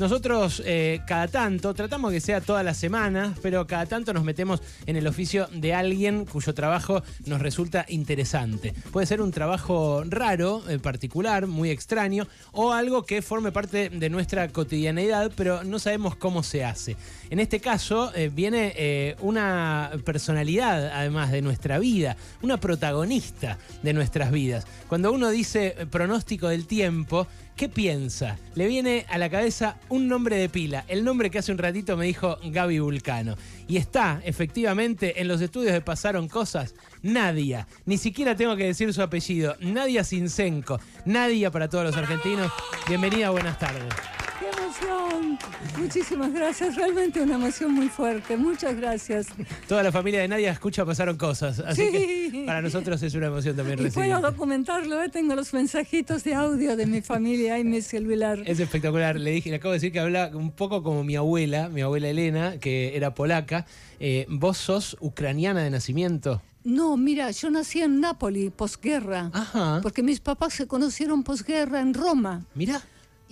Nosotros eh, cada tanto, tratamos que sea toda la semana, pero cada tanto nos metemos en el oficio de alguien cuyo trabajo nos resulta interesante. Puede ser un trabajo raro, eh, particular, muy extraño, o algo que forme parte de nuestra cotidianeidad, pero no sabemos cómo se hace. En este caso eh, viene una personalidad, además de nuestra vida, una protagonista de nuestras vidas. Cuando uno dice pronóstico del tiempo, ¿qué piensa? Le viene a la cabeza un nombre de pila, el nombre que hace un ratito me dijo Gaby Vulcano. Y está, efectivamente, en los estudios de Pasaron Cosas, Nadia. Ni siquiera tengo que decir su apellido, Nadia Sinsenko. Nadia para todos los argentinos. Bienvenida, buenas tardes. ¡Qué emoción! Muchísimas gracias, realmente una emoción muy fuerte. Muchas gracias. Toda la familia de Nadia escucha Pasaron Cosas, así Sí. que para nosotros es una emoción también Y recibir. puedo documentarlo, ¿eh? tengo los mensajitos de audio de mi familia y mi celular. Es espectacular. Le dije, le acabo de decir que habla un poco como mi abuela, mi abuela Elena, que era polaca. Eh, ¿Vos sos ucraniana de nacimiento? No, mira, yo nací en Nápoli, posguerra, Ajá. porque mis papás se conocieron posguerra en Roma. Mirá.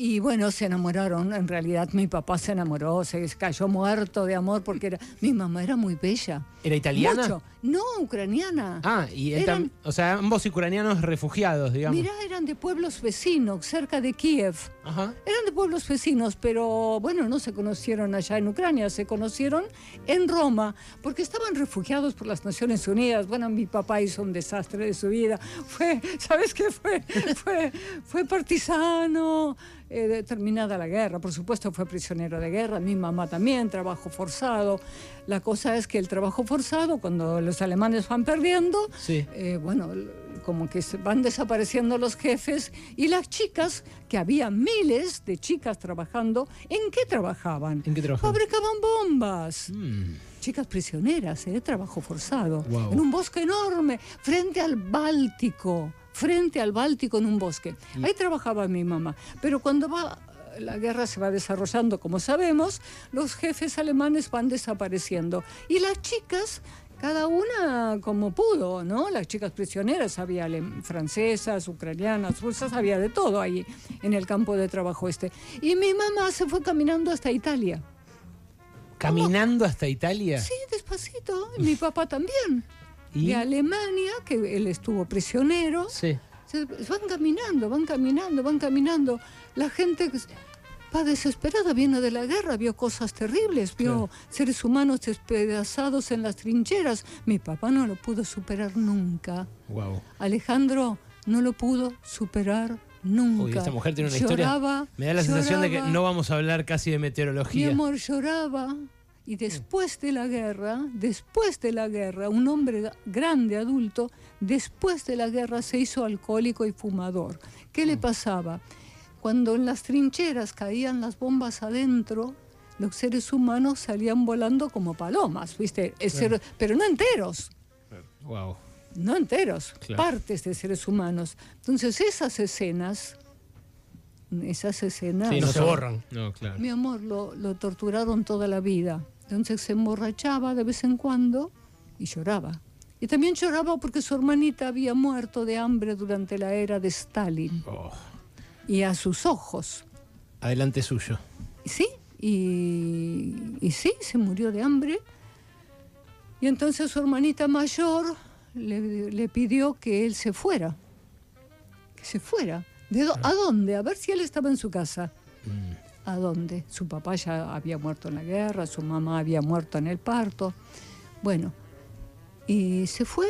Y bueno, se enamoraron. En realidad, mi papá se enamoró, se cayó muerto de amor porque era, mi mamá era muy bella. ¿Era italiana? Mucho. No, ucraniana. Ah, y él Eran- o sea, ambos ucranianos refugiados, digamos. Mirá, eran de pueblos vecinos, cerca de Kiev. Ajá. Eran de pueblos vecinos, pero bueno, no se conocieron allá en Ucrania, se conocieron en Roma, porque estaban refugiados por las Naciones Unidas. Bueno, mi papá hizo un desastre de su vida. Fue, ¿sabes qué fue? Fue, fue partisano, eh, terminada la guerra, por supuesto fue prisionero de guerra, mi mamá también, trabajo forzado. La cosa es que el trabajo forzado, cuando los alemanes van perdiendo, Sí. eh, bueno, como que van desapareciendo los jefes y las chicas, que había miles de chicas trabajando, ¿en qué trabajaban? ¿En qué trabajaban? Fabricaban bombas. Mm. Chicas prisioneras, ¿eh? trabajo forzado. Guau. En un bosque enorme, frente al Báltico, frente al Báltico en un bosque. Ahí trabajaba mi mamá. Pero cuando va la guerra se va desarrollando, como sabemos, los jefes alemanes van desapareciendo. Y las chicas, cada una como pudo, ¿no? Las chicas prisioneras, había francesas, ucranianas, rusas, había de todo ahí en el campo de trabajo este. Y mi mamá se fue caminando hasta Italia. ¿Caminando hasta Italia? Sí, despacito. Y mi papá también. ¿Y? De Alemania, que él estuvo prisionero. Sí. Se- van caminando, van caminando, van caminando. La gente va desesperada, viene de la guerra, vio cosas terribles, vio seres humanos despedazados en las trincheras. Mi papá no lo pudo superar nunca. Wow. Alejandro no lo pudo superar nunca. Uy, esta mujer tiene una historia. Me da la sensación de que no vamos a hablar casi de Mi meteorología. amor lloraba y después de la guerra, después de la guerra, un hombre grande, adulto, después de la guerra se hizo alcohólico y fumador. ¿Qué le pasaba? Cuando en las trincheras caían las bombas adentro, los seres humanos salían volando como palomas, ¿viste? Ser- pero no enteros Wow. no enteros, Claro. partes de seres humanos. Entonces esas escenas, esas escenas, Sí, no se borran. No, claro. mi amor, lo, lo torturaron toda la vida. Entonces se emborrachaba de vez en cuando y lloraba. Y también lloraba porque su hermanita había muerto de hambre durante la era de Stalin. Oh. Y a sus ojos. Adelante suyo. Sí, y, y sí, se murió de hambre. Y entonces su hermanita mayor le, le pidió que él se fuera. Que se fuera. ¿De ¿A dónde? A ver si él estaba en su casa. ¿A dónde? Su papá ya había muerto en la guerra, su mamá había muerto en el parto. Bueno, y se fue.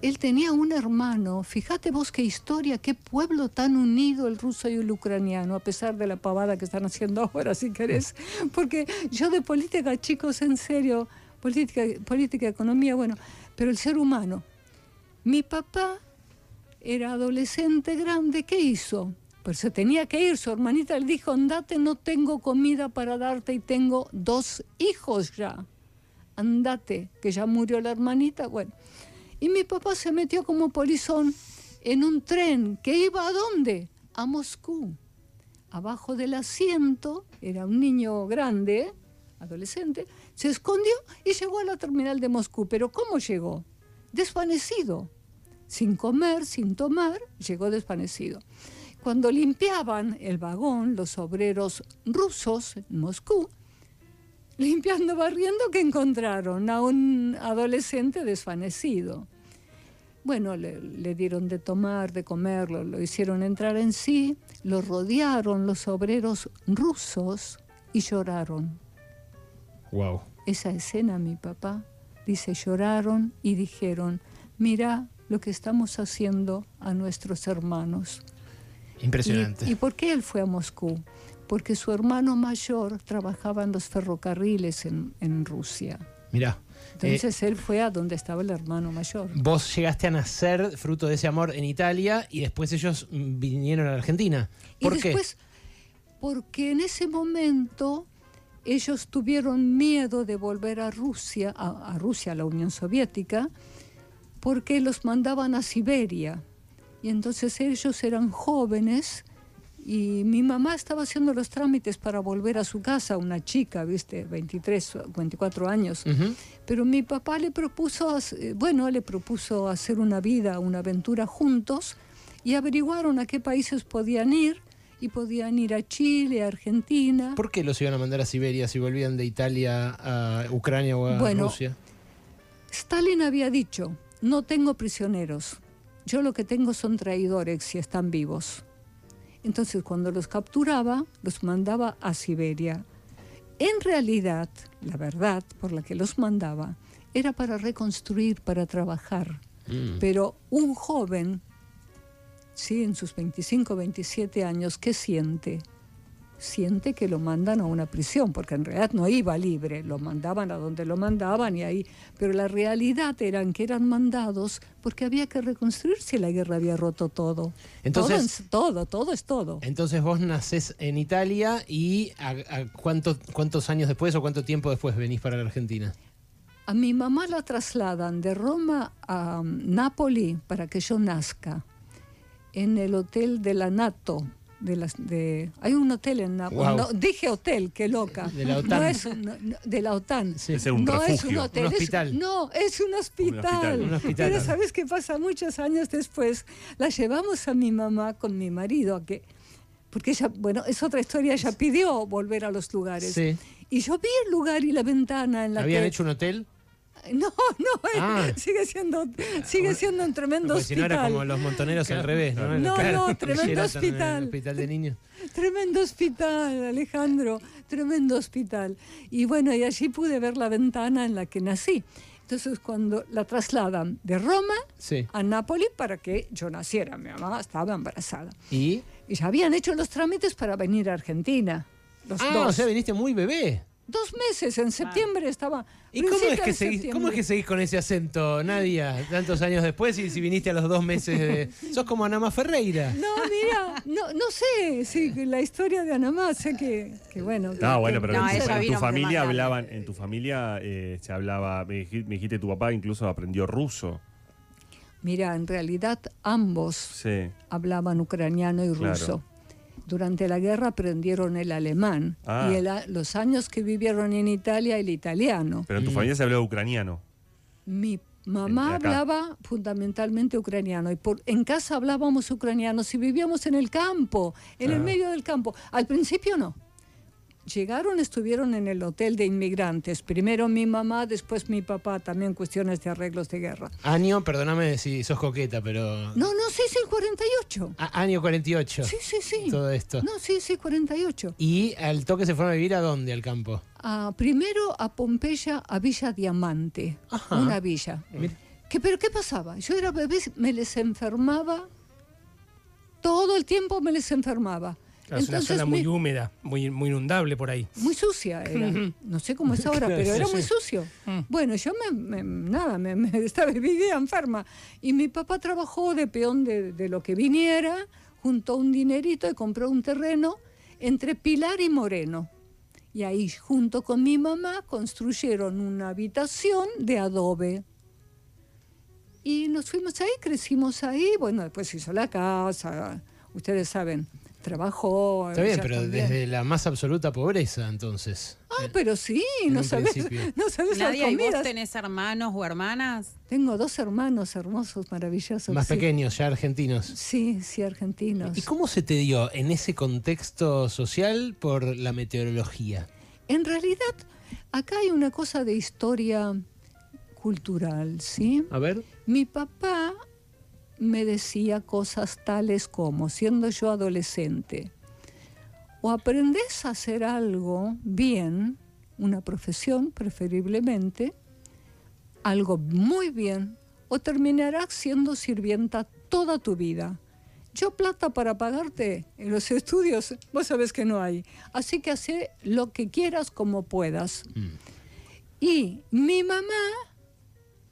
Él tenía un hermano. Fíjate vos qué historia, qué pueblo tan unido el ruso y el ucraniano, a pesar de la pavada que están haciendo ahora, si querés. Porque yo de política, chicos, en serio, política, política, economía, bueno, pero el ser humano. Mi papá era adolescente grande, ¿qué hizo? Pues se tenía que ir, su hermanita le dijo, andate, no tengo comida para darte y tengo dos hijos ya. Andate, que ya murió la hermanita, bueno. Y mi papá se metió como polizón en un tren que iba a dónde? A Moscú. Abajo del asiento, era un niño grande, adolescente, se escondió y llegó a la terminal de Moscú. Pero ¿cómo llegó? Desvanecido sin comer, sin tomar, llegó desvanecido. Cuando limpiaban el vagón, los obreros rusos en Moscú, limpiando, barriendo, que encontraron a un adolescente desvanecido. Bueno, le, le, dieron de tomar, de comerlo, lo hicieron entrar en sí, lo rodearon los obreros rusos y lloraron. Wow. Esa escena, mi papá, dice, lloraron y dijeron, mira lo que estamos haciendo a nuestros hermanos. Impresionante. ¿Y, ¿Y por qué él fue a Moscú? Porque su hermano mayor trabajaba en los ferrocarriles en, en Rusia. Mirá. Entonces eh, él fue a donde estaba el hermano mayor. Vos llegaste a nacer fruto de ese amor en Italia y después ellos vinieron a la Argentina. ¿Por y qué? Después, porque en ese momento ellos tuvieron miedo de volver a Rusia, a, a Rusia, a la Unión Soviética, porque los mandaban a Siberia. Y entonces ellos eran jóvenes y mi mamá estaba haciendo los trámites para volver a su casa, una chica, viste, 23, 24 años. Uh -huh. Pero mi papá le propuso, bueno, le propuso hacer una vida, una aventura juntos y averiguaron a qué países podían ir y podían ir a Chile, a Argentina. ¿Por qué los iban a mandar a Siberia si volvían de Italia a Ucrania o a bueno, Rusia? Stalin había dicho, no tengo prisioneros, yo lo que tengo son traidores si están vivos. Entonces cuando los capturaba, los mandaba a Siberia. En realidad, la verdad por la que los mandaba era para reconstruir, para trabajar. Mm. Pero un joven, sí, en sus 25, 27 años, ¿qué siente? Siente que lo mandan a una prisión, porque en realidad no iba libre, lo mandaban a donde lo mandaban y ahí. Pero la realidad era que eran mandados porque había que reconstruir si la guerra había roto todo. Entonces, todo, todo, todo es todo. Entonces vos nacés en Italia y a, a cuánto, cuántos años después o cuánto tiempo después venís para la Argentina. A mi mamá la trasladan de Roma a Nápoli para que yo nazca en el hotel de la NATO. De las, de, hay un hotel en Nápoles. Wow. No, dije hotel, qué loca. De la OTAN. No es, no, no, de la OTAN. Sí. Ese es un no refugio. es un hotel. Un hospital. Es, no, es un hospital. Un hospital. Un hospital. Pero ¿sabes qué pasa? Muchos años después la llevamos a mi mamá con mi marido a que porque ella, bueno, es otra historia, ella pidió volver a los lugares. Sí. Y yo vi el lugar y la ventana en la ¿Habían que... hecho un hotel? No, no, Ah. sigue siendo sigue siendo un tremendo Porque si no hospital. era como los montoneros al revés, ¿no? No, Claro, no, tremendo hospital. el hospital de niños. Tremendo hospital, Alejandro, tremendo hospital. Y bueno, y allí pude ver la ventana en la que nací. Entonces, cuando la trasladan de Roma Sí. a Nápoles para que yo naciera, mi mamá estaba embarazada. ¿Y? Y ya habían hecho los trámites para venir a Argentina. Los Ah, dos. o sea, viniste muy bebé. Dos meses, en septiembre estaba. ¿Y cómo es, que seguís, septiembre. cómo es que seguís con ese acento, Nadia, tantos años después y si viniste a los dos meses de... Sos como Anama Ferreira. No, mira, no, no sé, sí, la historia de Anamá, sé que, que bueno. que- No, bueno, pero No, en, tu, en familia hablaban, en tu familia eh, se hablaba, me dijiste, me dijiste tu papá incluso aprendió ruso. Mira, en realidad ambos Sí. hablaban ucraniano y Claro. Durante la guerra aprendieron el alemán Ah. y el a- los años que vivieron en Italia el italiano. Pero en tu Mm. familia se hablaba ucraniano. Mi mamá hablaba fundamentalmente ucraniano y por, en casa hablábamos ucraniano si vivíamos en el campo, en el Ah. medio del campo. Al principio no. Llegaron, estuvieron en el hotel de inmigrantes. Primero mi mamá, después mi papá, también cuestiones de arreglos de guerra. Año, perdóname si sos coqueta, pero... No, no, sí, sí, 48. A- año 48. Sí, sí, sí. Todo esto. No, sí, sí, 48. ¿Y al toque se fueron a vivir a dónde, al campo? Ah, primero a Pompeya, a Villa Diamante, Ajá. una villa. Mira. ¿Qué, ¿Pero qué pasaba? Yo era bebé, me les enfermaba, todo el tiempo me les enfermaba. Claro, es una zona muy húmeda, muy, muy inundable por ahí. muy sucia era. No sé cómo es ahora, Claro, pero sí, era sí. muy sucio. Mm. Bueno, yo me, me- nada, me, me estaba vivía enferma. Y mi papá trabajó de peón de, de lo que viniera, juntó un dinerito y compró un terreno entre Pilar y Moreno. Y ahí, junto con mi mamá, construyeron una habitación de adobe. Y nos fuimos ahí, crecimos ahí. Bueno, después hizo la casa, ustedes saben, Trabajó. Está bien, pero también. desde la más absoluta pobreza, entonces. Ah, pero sí, no sabes, principio. no sabes las Nadia, ¿y vos tenés hermanos o hermanas? Tengo dos hermanos hermosos, maravillosos. más sí. pequeños, ya argentinos. Sí, sí, argentinos. ¿Y cómo se te dio en ese contexto social por la meteorología? En realidad, acá hay una cosa de historia cultural, ¿sí? A ver. Mi papá me decía cosas tales como, siendo yo adolescente, o aprendes a hacer algo bien, una profesión preferiblemente, algo muy bien, o terminarás siendo sirvienta toda tu vida. Yo plata para pagarte en los estudios, vos sabés que no hay. Así que hace lo que quieras como puedas. Mm. Y mi mamá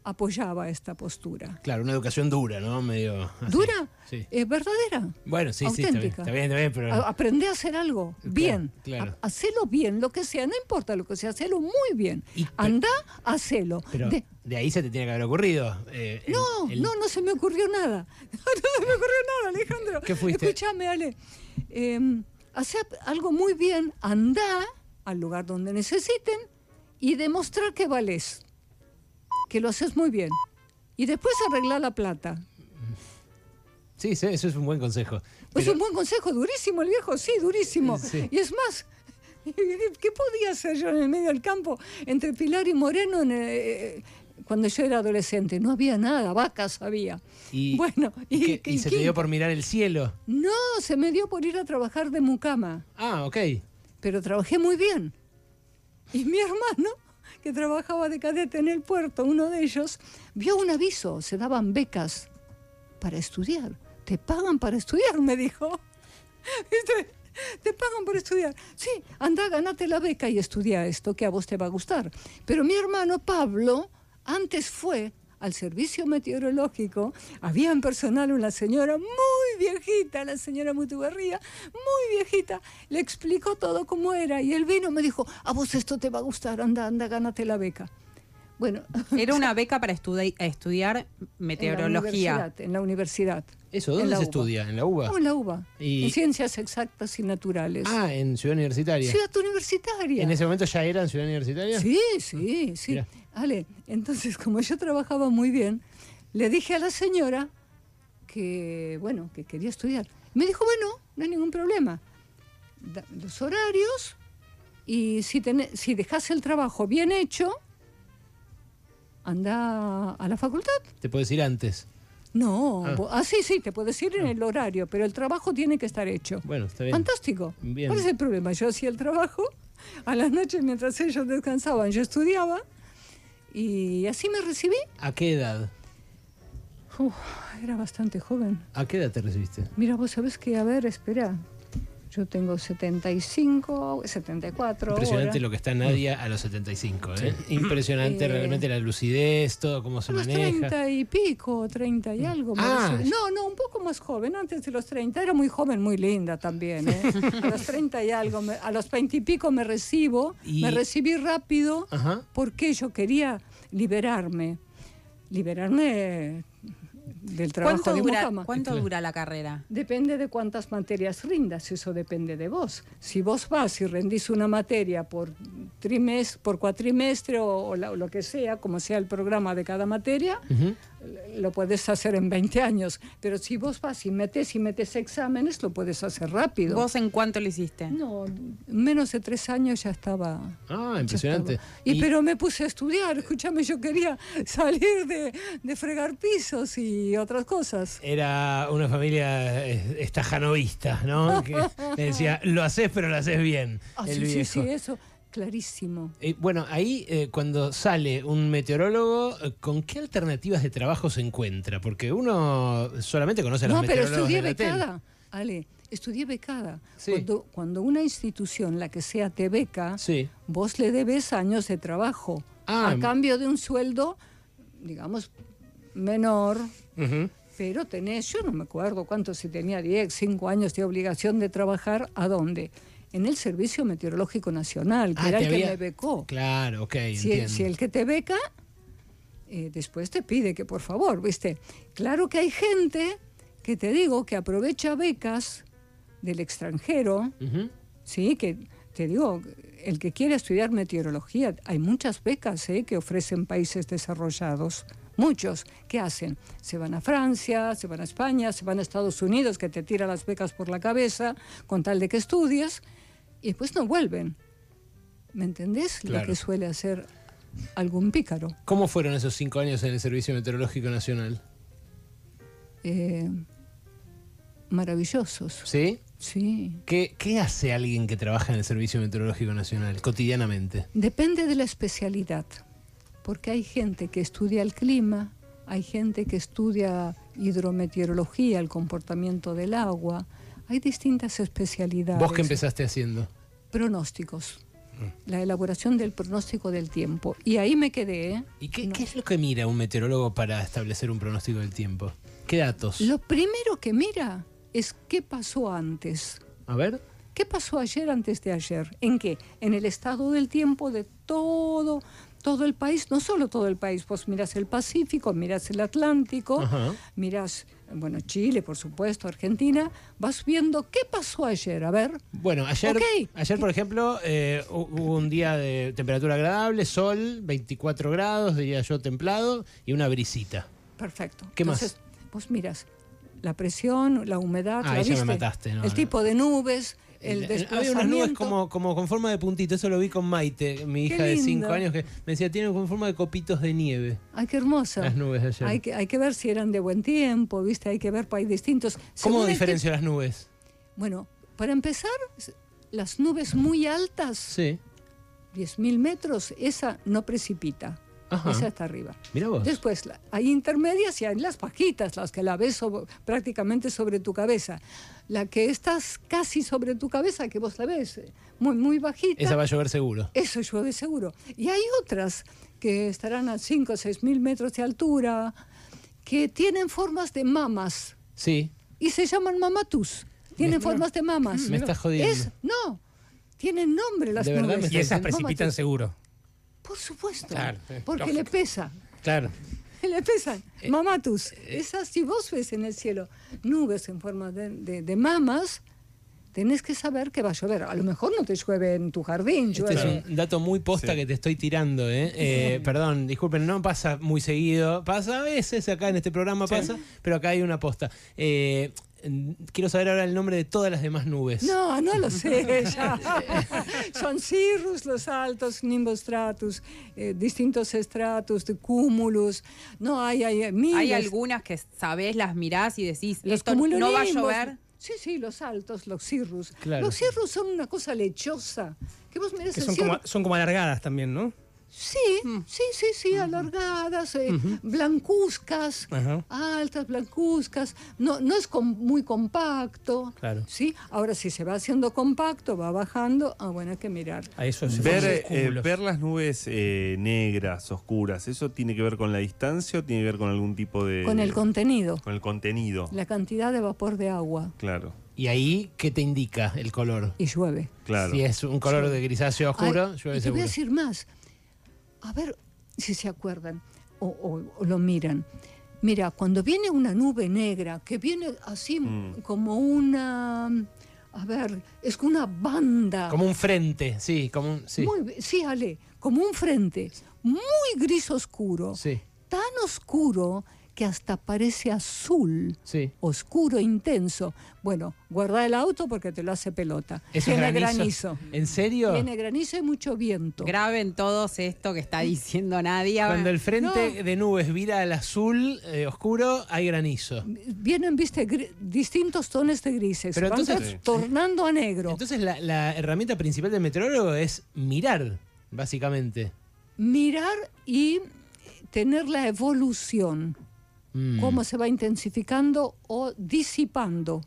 apoyaba esta postura. Claro, una educación dura, ¿no? Medio. así. ¿Dura? Sí. ¿Es verdadera? Bueno, sí, sí, está bien, auténtica. está bien, pero. A- Aprende a hacer algo Claro, bien. claro. Ha- Hacelo bien, lo que sea, no importa lo que sea, hacelo muy bien. Y- pero- Anda, hacelo. Pero De- de ahí se te tiene que haber ocurrido. eh, el- no, el- no, no se me ocurrió nada. No se me ocurrió nada, Alejandro. ¿Qué fuiste? Escúchame, Ale. Eh, hace algo muy bien, anda al lugar donde necesiten y demostrar que vales, que lo haces muy bien. Y después arreglar la plata. Sí, sí, eso es un buen consejo. Pero- un buen consejo, durísimo el viejo, sí, durísimo. Sí. Y es más, ¿qué podía hacer yo en el medio del campo entre Pilar y Moreno en, eh, cuando yo era adolescente? No había nada, vacas había. y, bueno, y y, que- y se te dio por mirar el cielo. No, se me dio por ir a trabajar de mucama, Ah, ok. pero trabajé muy bien. Y mi hermano, que trabajaba de cadete en el puerto, uno de ellos, vio un aviso, se daban becas para estudiar. Te pagan para estudiar, me dijo. ¿Viste? Te pagan por estudiar. Sí, anda, ganate la beca y estudia esto que a vos te va a gustar. Pero mi hermano Pablo antes fue al servicio meteorológico. Había en personal una señora muy viejita, la señora Mutugarría, muy viejita. Le explicó todo cómo era y él vino y me dijo, a vos esto te va a gustar, anda, anda, gánate la beca. Bueno, Era una beca para estudi- estudiar en la meteorología. universidad, en la universidad. Eso, ¿dónde se UBA. estudia? ¿En la UBA? No, en la UBA. Y- En ciencias exactas y naturales. Ah, en Ciudad Universitaria. Ciudad universitaria. ¿En ese momento ya era en Ciudad Universitaria? Sí, sí, sí. Mira. Ale, entonces como yo trabajaba muy bien, le dije a la señora que, bueno, que quería estudiar. Me dijo, bueno, no hay ningún problema. Da- los horarios y si, si dejas el trabajo bien hecho, anda a la facultad. Te puedes ir antes. No, Ah. ah, sí, sí, te puedes ir en el horario, pero el trabajo tiene que estar hecho. Bueno, está bien. Fantástico. Bien. ¿Cuál es el problema? Yo hacía el trabajo, a las noches mientras ellos descansaban, yo estudiaba y así me recibí. ¿A qué edad? Uf, era bastante joven. ¿A qué edad te recibiste? Mira, vos sabés que, a ver, espera. Yo tengo 75, 74. Impresionante ahora. lo que está Nadia a los 75, ¿eh? Impresionante Eh, realmente la lucidez, todo cómo se A los maneja. 30 y pico, 30 y algo. Ah, no, no, un poco más joven, antes de los 30. Era muy joven, muy linda también. ¿eh? A los 30 y algo, me- a los 20 y pico me recibo. Y- Me recibí rápido Ajá. porque yo quería liberarme. Liberarme del trabajo ¿Cuánto, de dura, mucama. cuánto dura la carrera? Depende de cuántas materias rindas, eso depende de vos. Si vos vas y rendís una materia por trimestre, por cuatrimestre o, o la- o lo que sea, como sea el programa de cada materia. Lo puedes hacer en 20 años. Pero si vos vas y metes y metes exámenes, lo puedes hacer rápido. ¿Vos en cuánto lo hiciste? No, menos de tres años ya estaba. Ah, impresionante. estaba. Y, pero me puse a estudiar, escúchame, yo quería salir de, de fregar pisos y otras cosas. Era una familia eh, estajanovista, ¿no? Que le decía, lo haces, pero lo haces bien. Ah, el sí, sí, sí, eso, clarísimo. Eh, bueno, ahí eh, cuando sale un meteorólogo, eh, ¿con qué alternativas de trabajo se encuentra? Porque uno solamente conoce a los No, pero meteorólogos estudié becada, Ale, estudié becada. Sí. Cuando, cuando una institución, la que sea, te beca, Sí. vos le debes años de trabajo Ah. a cambio de un sueldo, digamos, menor, pero tenés, yo no me acuerdo cuánto, si tenía 10, 5 años de obligación de trabajar, ¿a dónde? En el Servicio Meteorológico Nacional, que Ah, era el que me becó. Claro, ok, Si, entiendo. si el que te beca, eh, después te pide que por favor, ¿viste? Claro que hay gente que te digo que aprovecha becas del extranjero, sí, que te digo, el que quiere estudiar meteorología, hay muchas becas ¿eh? que ofrecen países desarrollados. Muchos, ¿qué hacen? Se van a Francia, se van a España, se van a Estados Unidos, que te tira las becas por la cabeza con tal de que estudies, y después no vuelven. ¿Me entendés? Claro. Lo que suele hacer algún pícaro. ¿Cómo fueron esos cinco años en el Servicio Meteorológico Nacional? Eh, maravillosos. ¿Sí? Sí. ¿Qué, qué hace alguien que trabaja en el Servicio Meteorológico Nacional cotidianamente? Depende de la especialidad, porque hay gente que estudia el clima, hay gente que estudia hidrometeorología, el comportamiento del agua, hay distintas especialidades. ¿Vos qué empezaste haciendo? Pronósticos, la elaboración del pronóstico del tiempo. Y ahí me quedé. ¿eh? ¿Y qué, No. qué es lo que mira un meteorólogo para establecer un pronóstico del tiempo? ¿Qué datos? Lo primero que mira es qué pasó antes. A ver. ¿Qué pasó ayer antes de ayer? ¿En qué? En el estado del tiempo de todo, todo el país, no solo todo el país, vos miras el Pacífico, miras el Atlántico, miras, bueno, Chile, por supuesto, Argentina, vas viendo qué pasó ayer, a ver. Bueno, ayer, ayer por ejemplo, eh, hu- hubo un día de temperatura agradable, sol, 24 grados, diría yo templado, y una brisita. Perfecto. ¿Qué más? Entonces, vos miras la presión, la humedad, Ah, ¿la ya me viste? mataste, no, el no. tipo de nubes, el, había unas nubes como, como con forma de puntito, eso lo vi con Maite, mi hija de lindo. 5 años, que me decía, tienen con forma de copitos de nieve Ay, qué hermosa. las nubes ayer. Hay que, hay que ver si eran de buen tiempo, ¿viste? Hay que ver, hay distintos. ¿Cómo el diferencio las nubes? Bueno, para empezar, las nubes muy altas, Sí. 10.000 metros, esa no precipita. Ajá. Esa está arriba. Mira vos. Después la- hay intermedias y hay las bajitas, las que la ves sobre- prácticamente sobre tu cabeza. La que estás casi sobre tu cabeza, que vos la ves eh, muy, muy bajita, Esa va a llover seguro. eso llueve seguro. Y hay otras que estarán a 5 o 6 mil metros de altura, que tienen formas de mamas Sí. y se llaman mamatus. Tienen formas de mamas. Me estás jodiendo. Es, no, tienen nombre las ¿De verdad nubes. Y esas Mamatus. precipitan seguro. Por supuesto. Claro, sí, porque lógico. le pesa. Claro. Le pesan. Eh, Mamatus. Esas, si vos ves en el cielo nubes en forma de, de- de mamas, tenés que saber que va a llover. A lo mejor no te llueve en tu jardín, Este llueve. es un dato muy posta Sí. que te estoy tirando, ¿eh? Eh, Perdón, disculpen, no pasa muy seguido. Pasa a veces acá en este programa, pasa, pero acá hay una posta. Eh, quiero saber ahora el nombre de todas las demás nubes. No, no lo sé. ya. Son cirrus los altos, nimbostratus, eh, distintos estratus, de cúmulos. No, hay, hay miles. Hay algunas que sabés, las mirás y decís, Los esto no va a llover. Sí, sí, los altos, los cirrus. Claro. Los cirrus son una cosa lechosa. Que vos mirás Que el son cirrus- como, son como alargadas también, ¿no? Sí, sí, sí, sí, alargadas, eh, blancuzcas, altas, blancuzcas. No, no es com- muy compacto. Claro. Sí, ahora si se va haciendo compacto, va bajando, ah, bueno, hay que mirar. A eso se Ver, eh, ver las nubes eh, negras, oscuras, ¿eso tiene que ver con la distancia o tiene que ver con algún tipo de... Con el contenido, con el contenido? la cantidad de vapor de agua Claro, Y ahí, ¿qué te indica el color? y llueve. claro. Si es un color de grisáceo oscuro, Ay, llueve y te voy a decir más. A ver si se acuerdan o, o- o lo miran. Mira, cuando viene una nube negra, que viene así Mm. como una... A ver, es como una banda. Como un frente, sí, como un. Sí. Muy, sí, Ale, como un frente, muy gris oscuro, Sí, tan oscuro que hasta parece azul, sí. oscuro, intenso. Bueno, guarda el auto porque te lo hace pelota. ¿Eso es Tiene granizo? granizo. ¿En serio? Tiene granizo y mucho viento. Graben todos esto que está diciendo Nadia. Cuando el frente No. de nubes vira al azul eh, oscuro, hay granizo. Vienen, viste, distintos tonos de grises. Pero Van entonces- tor- tornando a negro. Entonces la, la herramienta principal del meteorólogo es mirar, básicamente. Mirar y tener la evolución. Mm, Cómo se va intensificando o disipando.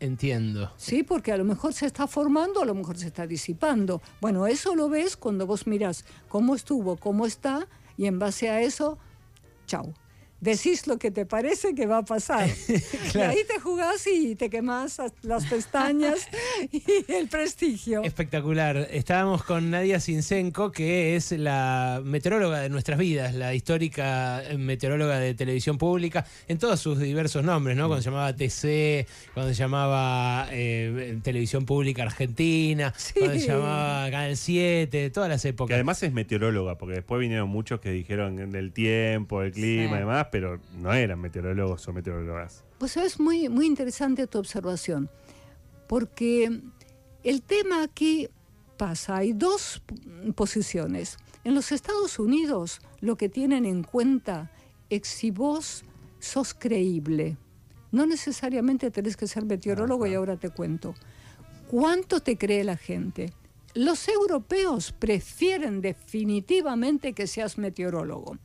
Entiendo. Sí, porque a lo mejor se está formando, a lo mejor se está disipando. Bueno, eso lo ves cuando vos mirás cómo estuvo, cómo está, y en base a eso, chau. Decís lo que te parece que va a pasar. Y ahí te jugás y te quemás las pestañas y el prestigio. Espectacular. Estábamos con Nadia Sinsenko, que es la meteoróloga de nuestras vidas, la histórica meteoróloga de televisión pública, en todos sus diversos nombres, ¿no? Cuando se llamaba TC, cuando se llamaba eh, Televisión Pública Argentina, Sí. cuando se llamaba Canal 7, todas las Que épocas. además es meteoróloga, porque después vinieron muchos que dijeron del tiempo, el clima Sí. y demás, pero no eran meteorólogos o meteorólogas. Pues es muy, muy interesante tu observación, porque el tema aquí pasa, hay dos posiciones. En los Estados Unidos lo que tienen en cuenta es si vos sos creíble. No necesariamente tenés que ser meteorólogo y ahora te cuento. ¿Cuánto te cree la gente? Los europeos prefieren definitivamente que seas meteorólogo.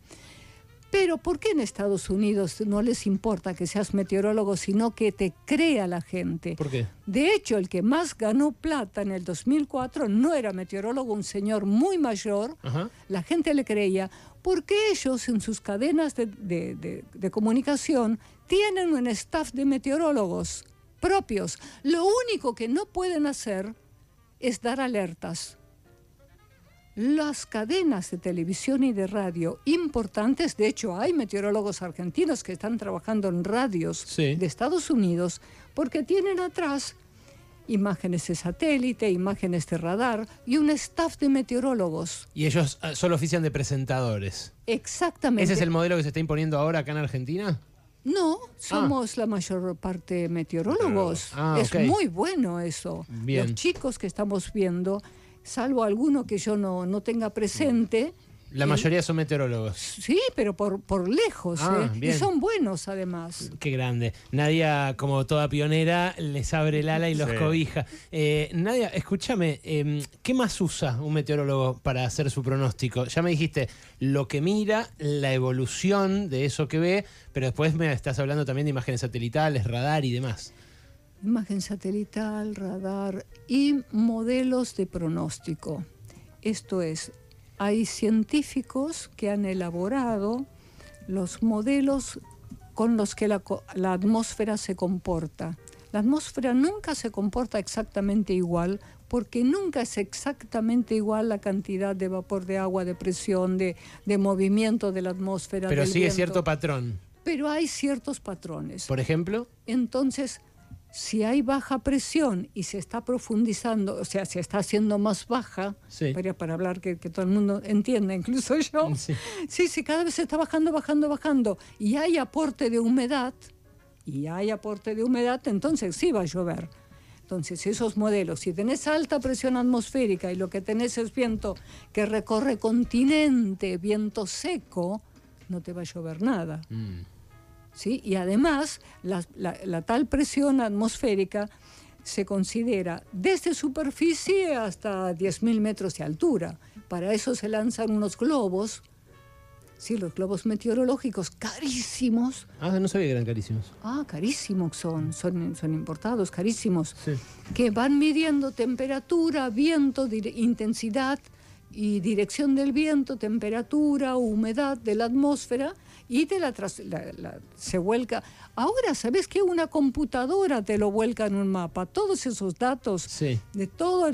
Pero ¿por qué en Estados Unidos no les importa que seas meteorólogo, sino que te crea la gente? ¿Por qué? De hecho, el que más ganó plata en el 2004 no era meteorólogo, un señor muy mayor. Ajá. La gente le creía porque ellos en sus cadenas de, de- de- de comunicación tienen un staff de meteorólogos propios. Lo único que no pueden hacer es dar alertas. Las cadenas de televisión y de radio importantes, de hecho hay meteorólogos argentinos que están trabajando en radios Sí. de Estados Unidos porque tienen atrás imágenes de satélite, imágenes de radar y un staff de meteorólogos. Y ellos ah, solo ofician de presentadores. Exactamente. ¿Ese es el modelo que se está imponiendo ahora acá en Argentina? No, somos la mayor parte meteorólogos. Ah, es muy bueno eso. Bien. Los chicos que estamos viendo, salvo alguno que yo no, no tenga presente, La mayoría son meteorólogos. sí, pero por, por lejos. Ah, ¿eh? bien. Y son buenos además. Qué grande. Nadia, como toda pionera, les abre el ala y los Sí. cobija. Eh, Nadia, escúchame, em, ¿qué más usa un meteorólogo para hacer su pronóstico? Ya me dijiste lo que mira, la evolución de eso que ve, pero después me estás hablando también de imágenes satelitales, radar y demás. Imagen satelital, radar y modelos de pronóstico. Esto es, hay científicos que han elaborado los modelos con los que la, la atmósfera se comporta. La atmósfera nunca se comporta exactamente igual porque nunca es exactamente igual la cantidad de vapor de agua, de presión, de, de movimiento de la atmósfera. Pero del sigue viento. cierto patrón. Pero hay ciertos patrones. Por ejemplo, Entonces, si hay baja presión y se está profundizando, o sea, se está haciendo más baja, Sí. para, para hablar que, que todo el mundo entienda, incluso yo, Sí. sí, sí, cada vez se está bajando, bajando, bajando, y hay aporte de humedad, y hay aporte de humedad, entonces sí va a llover. Entonces, esos modelos, si tenés alta presión atmosférica y lo que tenés es viento que recorre continente, viento seco, no te va a llover nada. mm, ¿sí? Y además, la, la- la tal presión atmosférica se considera desde superficie hasta 10.000 metros de altura. Para eso se lanzan unos globos, sí, los globos meteorológicos carísimos. ah, no sabía que eran carísimos. Ah, carísimos son, son, son importados, carísimos Sí. que van midiendo temperatura, viento, intensidad y dirección del viento, temperatura, humedad de la atmósfera y te la, tras- la- la- se vuelca. Ahora, ¿sabes qué? Una computadora te lo vuelca en un mapa. Todos esos datos Sí. de toda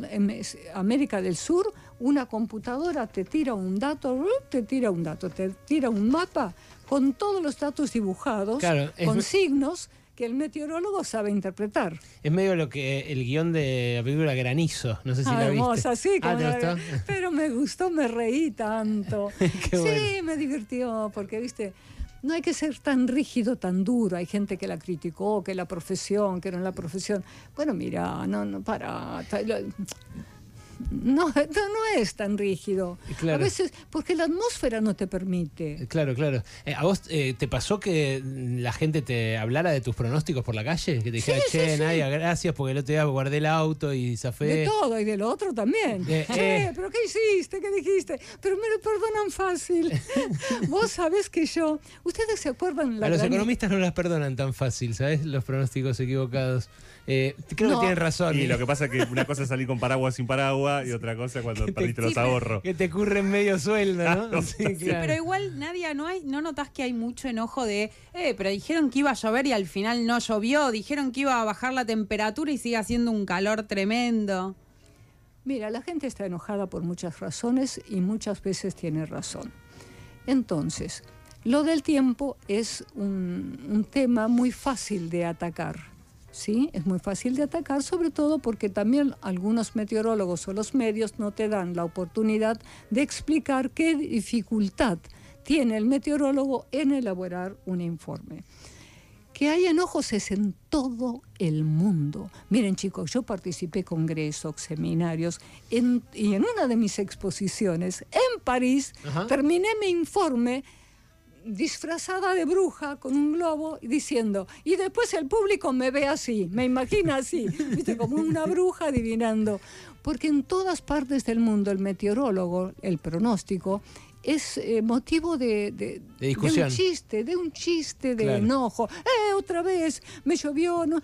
América del Sur, una computadora te tira un dato, te tira un dato, te tira un mapa con todos los datos dibujados, Claro, con signos que el meteorólogo sabe interpretar. Es medio lo que el guion de la película Granizo. No sé si Ah, la viste. hermosa, sí, Ah, ¿te gustó? pero me gustó, me reí tanto. Qué sí, me divirtió, porque, viste, no hay que ser tan rígido, tan duro. Hay gente que la criticó, que la profesión, que no la profesión. Bueno, mira, no, no, para. No, no no es tan rígido. Claro. A veces, porque la atmósfera no te permite. Claro, claro. Eh, ¿A vos eh, te pasó que la gente te hablara de tus pronósticos por la calle? Que te dijera, Sí, sí, che, sí. Nadia, gracias porque el otro día guardé el auto y zafé. De todo y del otro también. Eh, Che, eh. pero ¿qué hiciste? ¿Qué dijiste? Pero me lo perdonan fácil. Vos sabés que yo. ¿Ustedes se acuerdan la A los gran- economistas no las perdonan tan fácil, ¿sabes? Los pronósticos equivocados. Eh, creo No. que tienen razón. Y eh. lo que pasa es que una cosa es salir con paraguas sin paraguas agua y otra cosa cuando perdiste los ahorros. Que te curren medio sueldo, ¿no? Sí, claro. pero igual, Nadia, ¿no hay, no notás que hay mucho enojo de, eh, pero dijeron que iba a llover y al final no llovió, dijeron que iba a bajar la temperatura y sigue haciendo un calor tremendo. Mira, la gente está enojada por muchas razones y muchas veces tiene razón. Entonces, lo del tiempo es un, un tema muy fácil de atacar. ¿Sí? Es muy fácil de atacar, sobre todo porque también algunos meteorólogos o los medios no te dan la oportunidad de explicar qué dificultad tiene el meteorólogo en elaborar un informe. Que hay enojos es en todo el mundo. Miren chicos, yo participé en congresos, seminarios, en- y en una de mis exposiciones en París Ajá. terminé mi informe disfrazada de bruja con un globo y diciendo, y después el público me ve así, me imagina así, ¿viste? como una bruja adivinando. Porque en todas partes del mundo el meteorólogo, el pronóstico, es eh, motivo de, de- un chiste, de un chiste de Claro. enojo. ¡Eh, otra vez! Me llovió. ¿no?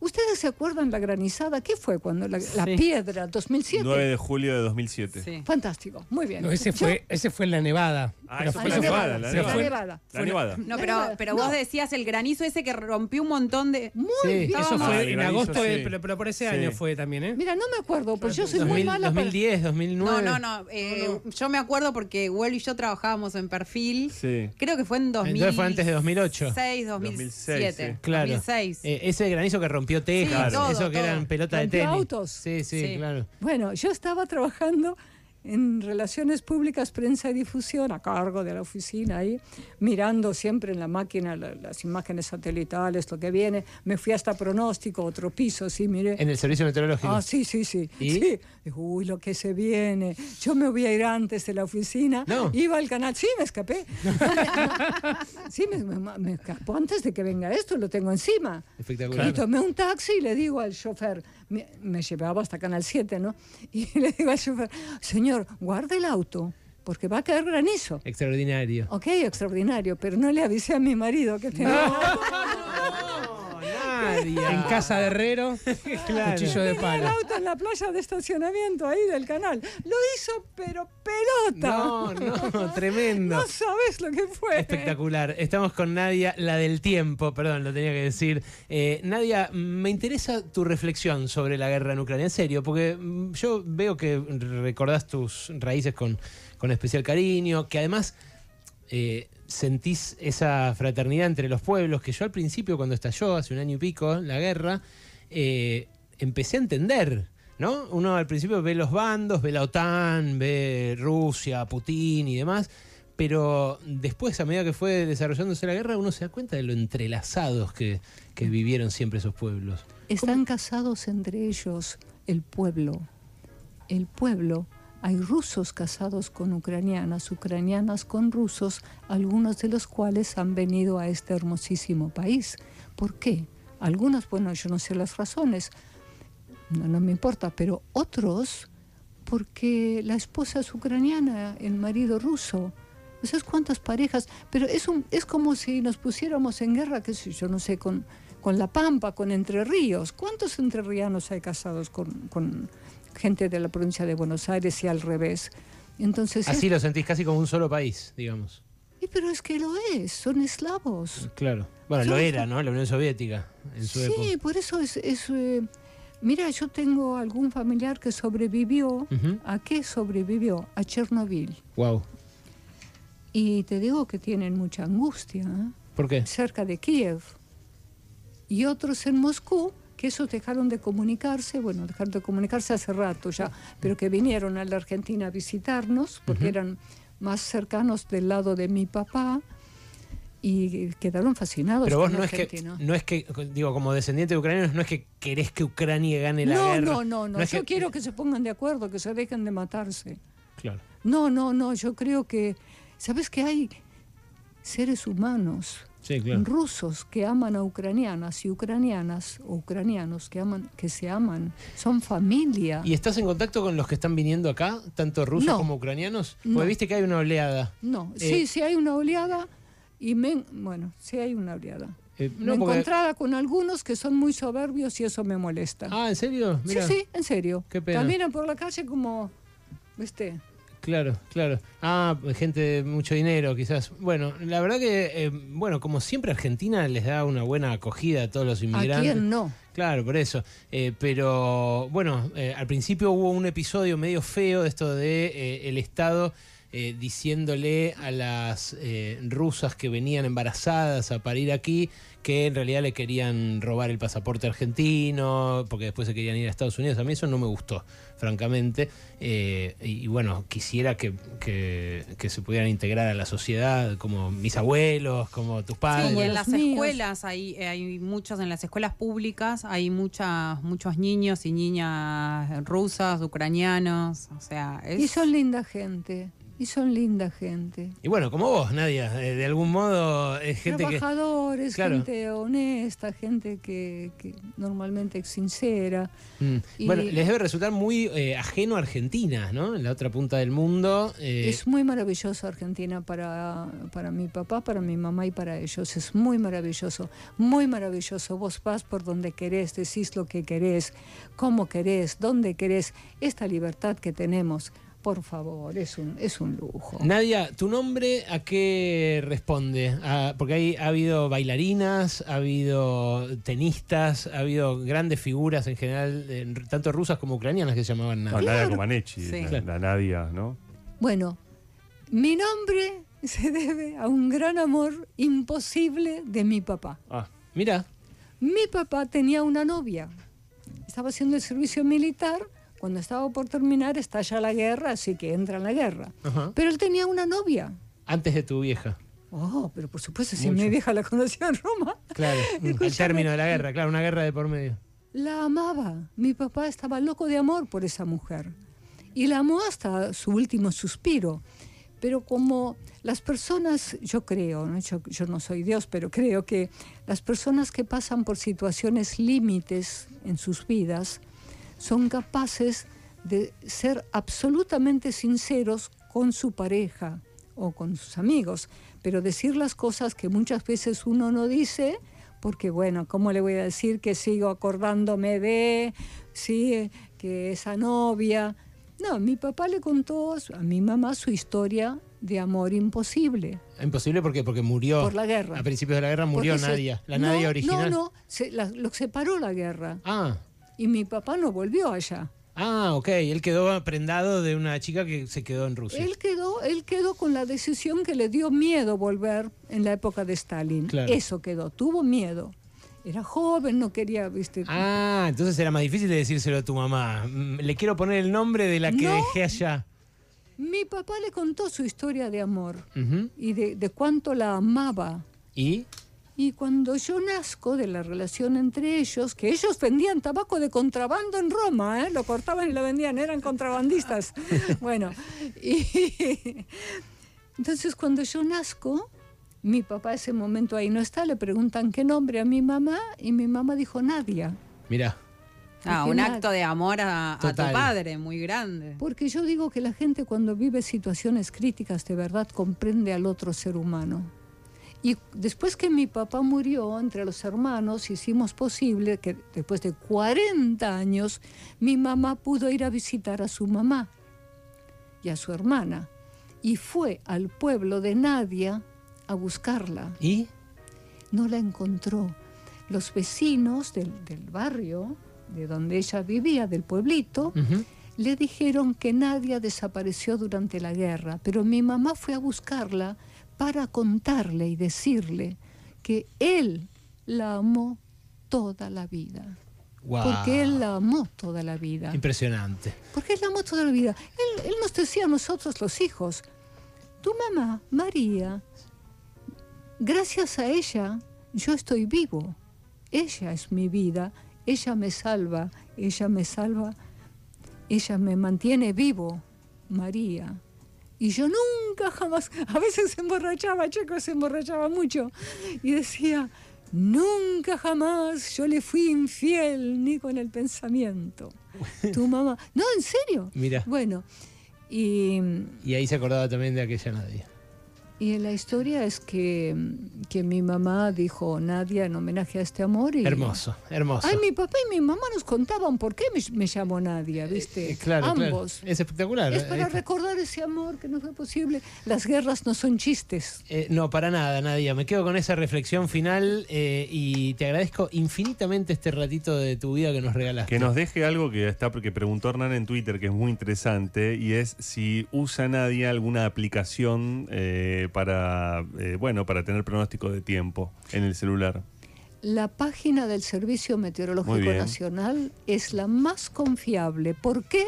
¿Ustedes se acuerdan la granizada? ¿Qué fue cuando la, la Sí. piedra, 2007? 9 de julio de 2007. Sí. Fantástico, muy bien. No, ese Yo- fue, ese fue en la Nevada. Ah, Pero eso Ah, fue la la nevada, la nevada. fue- nevada. La nevada. No, pero, pero No. vos decías el granizo ese que rompió un montón de... Muy Sí, bien. Eso Ah, fue el en granizo, agosto, de- pero, pero por ese Sí. año fue también, ¿eh? Mira, no me acuerdo, pues yo soy 2000, muy mala para... 2010, 2009. No, no, no. eh, Yo me acuerdo porque Huelo y yo trabajábamos en perfil. Sí. Creo que fue en 2000. Entonces fue antes de 2008. 2006, 2007. sí. Claro. 2006. Eh, ese granizo que rompió tejas, Sí, todo, eso que todo. eran pelotas de tenis. autos. Sí, sí, Sí. claro. Bueno, yo estaba trabajando en relaciones públicas, prensa y difusión, a cargo de la oficina ahí, mirando siempre en la máquina la- las imágenes satelitales, lo que viene. Me fui hasta pronóstico, otro piso, sí, miré. En el servicio meteorológico. Ah, sí, sí, sí. ¿Y? Sí. Uy, lo que se viene. Yo me voy a ir antes de la oficina. No. Iba al canal. Sí, me escapé. sí, me, me, me escapó antes de que venga esto, lo tengo encima. Espectacular. Y tomé un taxi y le digo al chofer, me, me llevaba hasta Canal 7, ¿no? Y le digo al chofer, señor, guarde el auto, porque va a caer granizo. Extraordinario. Ok, extraordinario, pero no le avisé a mi marido que tenía... No, En casa de Herrero, Claro. cuchillo de Tenía el palo. auto en la playa de estacionamiento ahí del canal. Lo hizo, pero pelota. No, no, tremendo. No sabes lo que fue. Espectacular. Estamos con Nadia, la del tiempo, perdón, lo tenía que decir. Eh, Nadia, me interesa tu reflexión sobre la guerra en Ucrania, en serio, porque mm, yo veo que recordás tus raíces con, con especial cariño, que además eh, sentís esa fraternidad entre los pueblos, que yo al principio, cuando estalló, hace un año y pico, la guerra, eh, empecé a entender. ¿No? Uno al principio ve los bandos, ve la OTAN, ve Rusia, Putin y demás, pero después, a medida que fue desarrollándose la guerra, uno se da cuenta de lo entrelazados que, que vivieron siempre esos pueblos. Están casados entre ellos el pueblo. El pueblo. Hay rusos casados con ucranianas, ucranianas con rusos, algunos de los cuales han venido a este hermosísimo país. ¿Por qué? Algunos, bueno, yo no sé las razones, no, no me importa, pero otros porque la esposa es ucraniana, el marido ruso. ¿Sabes cuántas parejas? Pero es, un, es como si nos pusiéramos en guerra, sé yo, no sé, con, con La Pampa, con Entre Ríos. ¿Cuántos entrerrianos hay casados con, con gente de la provincia de Buenos Aires y al revés? Entonces, Así es- lo sentís casi como un solo país, digamos. Y pero es que lo es, son eslavos. Claro. Bueno, lo era, ¿no? La Unión Soviética en su Sí, época. por eso es... es, eh, mira, yo tengo algún familiar que sobrevivió. ¿A qué sobrevivió? A Chernobyl. Wow. Y te digo que tienen mucha angustia, ¿eh? ¿Por qué? cerca de Kiev. Y otros en Moscú, que esos dejaron de comunicarse, bueno, dejaron de comunicarse hace rato ya, pero que vinieron a la Argentina a visitarnos, porque eran más cercanos del lado de mi papá, y quedaron fascinados Pero vos no es que, no es que, digo, como descendiente de ucranianos, no es que querés que Ucrania gane la no, guerra. no, no, no, es yo que- quiero que se pongan de acuerdo, que se dejen de matarse. Claro. No, no, no, yo creo que, ¿sabes que hay seres humanos? Sí, claro. rusos que aman a ucranianas y ucranianas o ucranianos que aman que se aman son familia ¿Y estás en contacto con los que están viniendo acá, tanto rusos No. como ucranianos? Porque No. viste que hay una oleada. no Eh, sí sí hay una oleada y men- bueno sí hay una oleada Eh, Me no, porque- encontraba con algunos que son muy soberbios y eso me molesta. Ah, ¿en serio? Sí, sí, en serio. Qué pena. Caminan por la calle como, ¿viste? Claro, claro. Ah, gente de mucho dinero, quizás. Bueno, la verdad que, eh, bueno, como siempre Argentina les da una buena acogida a todos los ¿A inmigrantes. quién no? Claro, por eso. Eh, pero bueno, eh, al principio hubo un episodio medio feo de esto de eh, el Estado eh, diciéndole a las eh, rusas que venían embarazadas a parir aquí que en realidad le querían robar el pasaporte argentino porque después se querían ir a Estados Unidos. A mí eso no me gustó, francamente. Eh, y, y bueno, quisiera que, que- que se pudieran integrar a la sociedad como mis abuelos, como tus padres. Sí, y en las escuelas hay, eh, hay muchos, en las escuelas públicas hay muchas, muchos niños y niñas rusas, ucranianos, o sea, es... Y son linda gente. Y son linda gente. Y bueno, como vos, Nadia, de algún modo es gente que... Trabajadores, Claro. gente honesta, gente que, que normalmente es sincera. Mm. Y- Bueno, les debe resultar muy eh, ajeno a Argentina, ¿no? En la otra punta del mundo. eh, Es muy maravilloso Argentina para, para mi papá, para mi mamá y para ellos. Es muy maravilloso, muy maravilloso. Vos vas por donde querés, decís lo que querés, cómo querés, dónde querés. Esta libertad que tenemos, por favor, es un, es un lujo. Nadia, ¿tu nombre a qué responde? Porque hay, ha habido bailarinas, ha habido tenistas, ha habido grandes figuras en general, eh, tanto rusas como ucranianas que se llamaban No, Nadia. Nadia Comaneci, Sí. la, la Nadia, ¿no? Bueno, mi nombre se debe a un gran amor imposible de mi papá. Ah, Mira, Mi papá tenía una novia. Estaba haciendo el servicio militar. Cuando estaba por terminar, estalla la guerra, así que entra en la guerra. Ajá. Pero él tenía una novia. antes de tu vieja. Oh, pero por supuesto, si Mucho. mi vieja la conoció en Roma, Claro, al término de la guerra, claro, una guerra de por medio. la amaba. Mi papá estaba loco de amor por esa mujer. Y la amó hasta su último suspiro. Pero como las personas, yo creo, ¿no? Yo, yo no soy Dios, pero creo que las personas que pasan por situaciones límites en sus vidas son capaces de ser absolutamente sinceros con su pareja o con sus amigos, pero decir las cosas que muchas veces uno no dice, porque bueno, ¿cómo le voy a decir que sigo acordándome de, sí, que esa novia? No, mi papá le contó a mi mamá su historia de amor imposible Imposible porque porque murió. por la guerra. A principios de la guerra murió Porque se- Nadia, la no, Nadia original. No, no, se- la- lo separó la guerra Ah, y mi papá no volvió allá. ah, ok. Él quedó prendado de una chica que se quedó en Rusia. Él quedó, él quedó con la decisión que le dio miedo volver en la época de Stalin. Claro. Eso quedó, tuvo miedo. Era joven, no quería, viste. Ah, entonces era más difícil de decírselo a tu mamá. Mm, Le quiero poner el nombre de la que No. dejé allá. Mi papá le contó su historia de amor y de, de cuánto la amaba. ¿Y? Y cuando yo nazco de la relación entre ellos, que ellos vendían tabaco de contrabando en Roma, ¿eh? lo cortaban y lo vendían, eran contrabandistas. bueno, y entonces cuando yo nazco, mi papá ese momento ahí no está, le preguntan qué nombre a mi mamá y mi mamá dijo Nadia. Mira. Ah, un acto de amor a, a tu padre, muy grande. Porque yo digo que la gente cuando vive situaciones críticas de verdad comprende al otro ser humano. Y después que mi papá murió, entre los hermanos hicimos posible que después de 40 años mi mamá pudo ir a visitar a su mamá y a su hermana. Y fue al pueblo de Nadia a buscarla. ¿Y? No la encontró. Los vecinos del, del barrio, de donde ella vivía, del pueblito, le dijeron que Nadia desapareció durante la guerra, pero mi mamá fue a buscarla para contarle y decirle que él la amó toda la vida. Porque él la amó toda la vida. Impresionante. Porque él la amó toda la vida. Él, él nos decía a nosotros los hijos, tu mamá, María, gracias a ella yo estoy vivo. Ella es mi vida, ella me salva, ella me salva, ella me mantiene vivo, María. Y yo nunca jamás, a veces se emborrachaba, Checo se emborrachaba mucho, y decía, nunca jamás yo le fui infiel ni con el pensamiento. Tu mamá, no, en serio. Mira. Bueno, y Y ahí se acordaba también de aquella Nadia. Y la historia es que, que mi mamá dijo Nadia en homenaje a este amor. Y, Hermoso, hermoso. Ay, mi papá y mi mamá nos contaban por qué me, me llamó Nadia, ¿viste? Eh, claro, claro. Ambos. Es espectacular. Es para Eh, recordar ese amor que no fue posible. Las guerras no son chistes. Eh, no, para nada, Nadia. Me quedo con esa reflexión final eh, y te agradezco infinitamente este ratito de tu vida que nos regalaste. Que nos deje algo que está porque preguntó Hernán en Twitter que es muy interesante y es si usa Nadia alguna aplicación eh, para eh, bueno para tener pronóstico de tiempo en el celular. La página del Servicio Meteorológico. Nacional es la más confiable. ¿Por qué?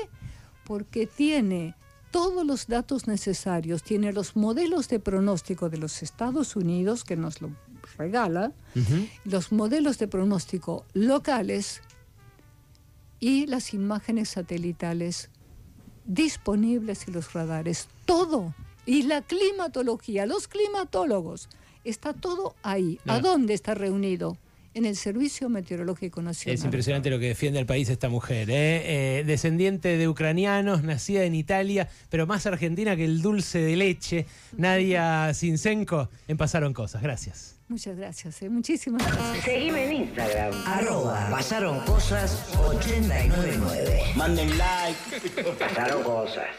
Porque tiene todos los datos necesarios, tiene los modelos de pronóstico de los Estados Unidos, que nos lo regala, los modelos de pronóstico locales y las imágenes satelitales disponibles y los radares. Todo. Y la climatología, los climatólogos. Está todo ahí. ¿A dónde está reunido? En el Servicio Meteorológico Nacional. Es impresionante lo que defiende el país esta mujer. ¿eh? Eh, descendiente de ucranianos, nacida en Italia, pero más argentina que el dulce de leche. Nadia Sinsenko, en Pasaron Cosas. Gracias. Muchas gracias. ¿eh? Muchísimas gracias. Seguime en Instagram. Arroba pasaron cosas 899. Manden like. Pasaron cosas.